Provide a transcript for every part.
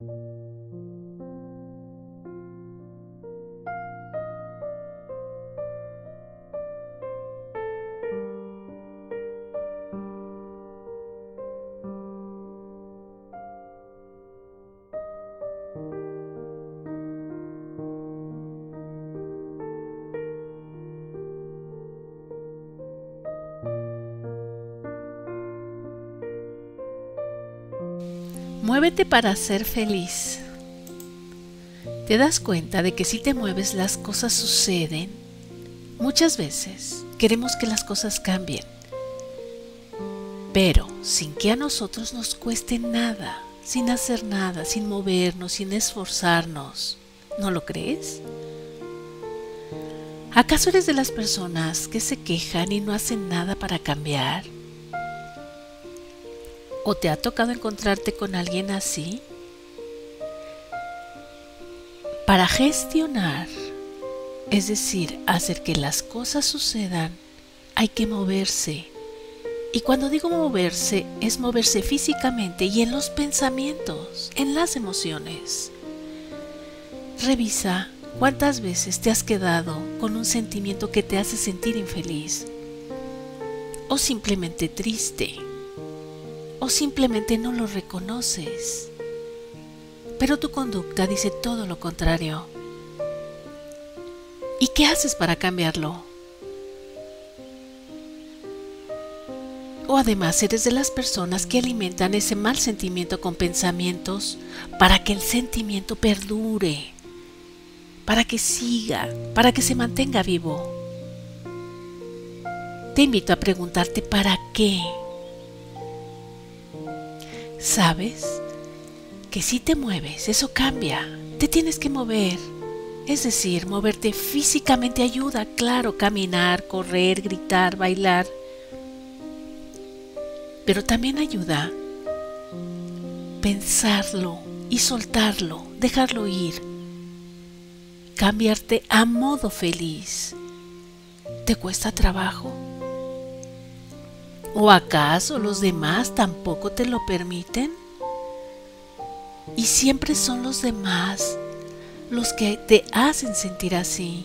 you Muévete para ser feliz. ¿Te das cuenta de que si te mueves las cosas suceden? Muchas veces queremos que las cosas cambien, pero sin que a nosotros nos cueste nada, sin hacer nada, sin movernos, sin esforzarnos. ¿No lo crees? ¿Acaso eres de las personas que se quejan y no hacen nada para cambiar? ¿O te ha tocado encontrarte con alguien así? Para gestionar, es decir, hacer que las cosas sucedan, hay que moverse. Y cuando digo moverse, es moverse físicamente y en los pensamientos, en las emociones. Revisa cuántas veces te has quedado con un sentimiento que te hace sentir infeliz o simplemente triste o simplemente no lo reconoces. Pero tu conducta dice todo lo contrario. ¿Y qué haces para cambiarlo? O además eres de las personas que alimentan ese mal sentimiento con pensamientos para que el sentimiento perdure, para que siga, para que se mantenga vivo. Te invito a preguntarte para qué ¿Sabes? Que si te mueves, eso cambia. Te tienes que mover. Es decir, moverte físicamente ayuda, claro, caminar, correr, gritar, bailar. Pero también ayuda pensarlo y soltarlo, dejarlo ir. Cambiarte a modo feliz. ¿Te cuesta trabajo? ¿O acaso los demás tampoco te lo permiten? Y siempre son los demás los que te hacen sentir así.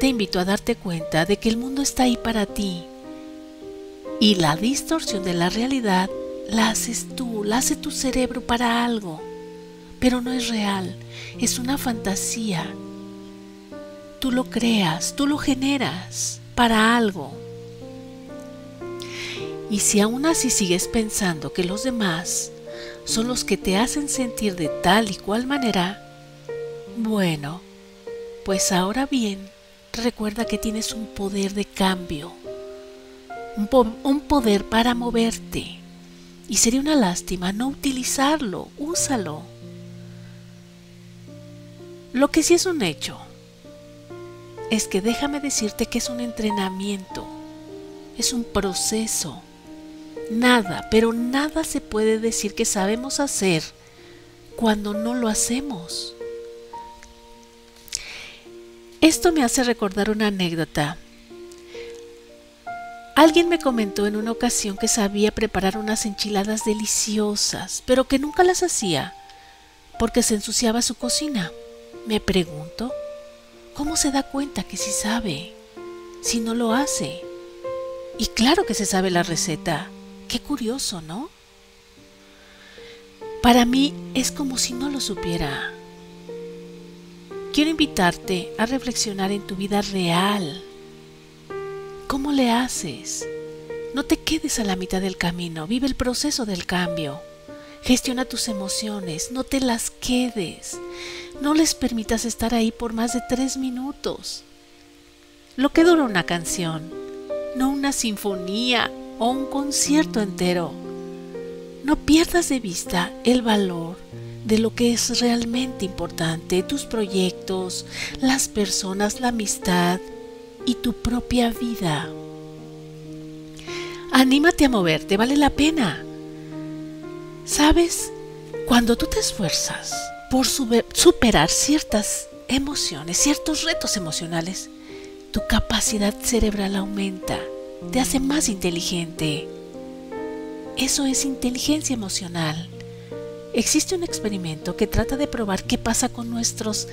Te invito a darte cuenta de que el mundo está ahí para ti. Y la distorsión de la realidad la haces tú, la hace tu cerebro para algo. Pero no es real, es una fantasía. Tú lo creas, tú lo generas para algo. Y si aún así sigues pensando que los demás son los que te hacen sentir de tal y cual manera, bueno, pues ahora bien, recuerda que tienes un poder de cambio, un, un, poder para moverte. Y sería una lástima no utilizarlo, úsalo. Lo que sí es un hecho es que déjame decirte que es un entrenamiento, es un proceso Nada, pero nada se puede decir que sabemos hacer cuando no lo hacemos. Esto me hace recordar una anécdota. Alguien me comentó en una ocasión que sabía preparar unas enchiladas deliciosas, pero que nunca las hacía porque se ensuciaba su cocina. Me pregunto, ¿cómo se da cuenta que sí sabe si no lo hace? Y claro que se sabe la receta. Qué curioso, ¿no? Para mí es como si no lo supiera. Quiero invitarte a reflexionar en tu vida real. ¿Cómo le haces? No te quedes a la mitad del camino, vive el proceso del cambio. Gestiona tus emociones, no te las quedes. No les permitas estar ahí por más de tres minutos. Lo que dura una canción, no una sinfonía o un concierto entero. No pierdas de vista el valor de lo que es realmente importante, tus proyectos, las personas, la amistad y tu propia vida. Anímate a moverte, vale la pena. ¿Sabes? Cuando tú te esfuerzas por superar ciertas emociones, ciertos retos emocionales, tu capacidad cerebral aumenta te hace más inteligente. Eso es inteligencia emocional. existe un experimento que trata de probar qué pasa con nuestros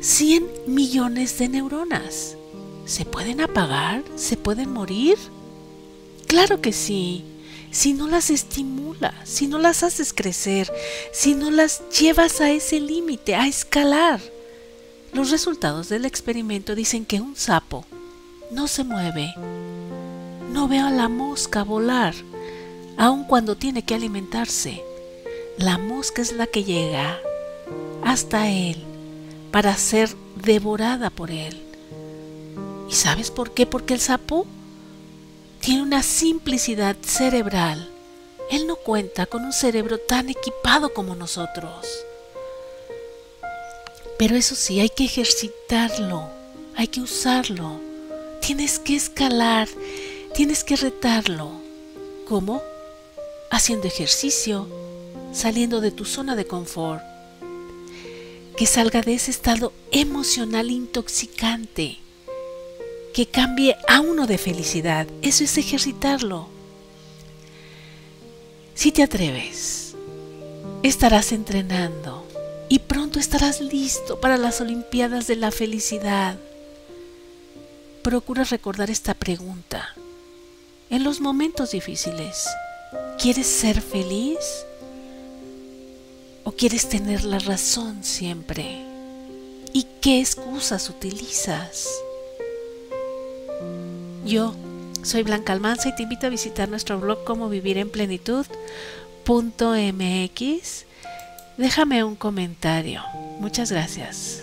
100 millones de neuronas. ¿Se pueden apagar? ¿Se pueden morir? Claro que sí. Si no las estimulas, si no las haces crecer, si no las llevas a ese límite, a escalar. Los resultados del experimento dicen que un sapo no se mueve, no ve a la mosca volar, aun cuando tiene que alimentarse. La mosca es la que llega hasta él para ser devorada por él. ¿Y sabes por qué? Porque el sapo tiene una simplicidad cerebral. Él no cuenta con un cerebro tan equipado como nosotros. Pero eso sí, hay que ejercitarlo, hay que usarlo. Tienes que escalar, tienes que retarlo. ¿Cómo? Haciendo ejercicio, saliendo de tu zona de confort que salga de ese estado emocional intoxicante, que cambie a uno de felicidad. Eso es ejercitarlo. Si te atreves, estarás entrenando y pronto estarás listo para las Olimpiadas de la Felicidad. Procura recordar esta pregunta. En los momentos difíciles, ¿quieres ser feliz? ¿O quieres tener la razón siempre? ¿Y qué excusas utilizas? Yo soy Blanca Almanza y te invito a visitar nuestro blog como vivir en plenitud.mx. Déjame un comentario. Muchas gracias.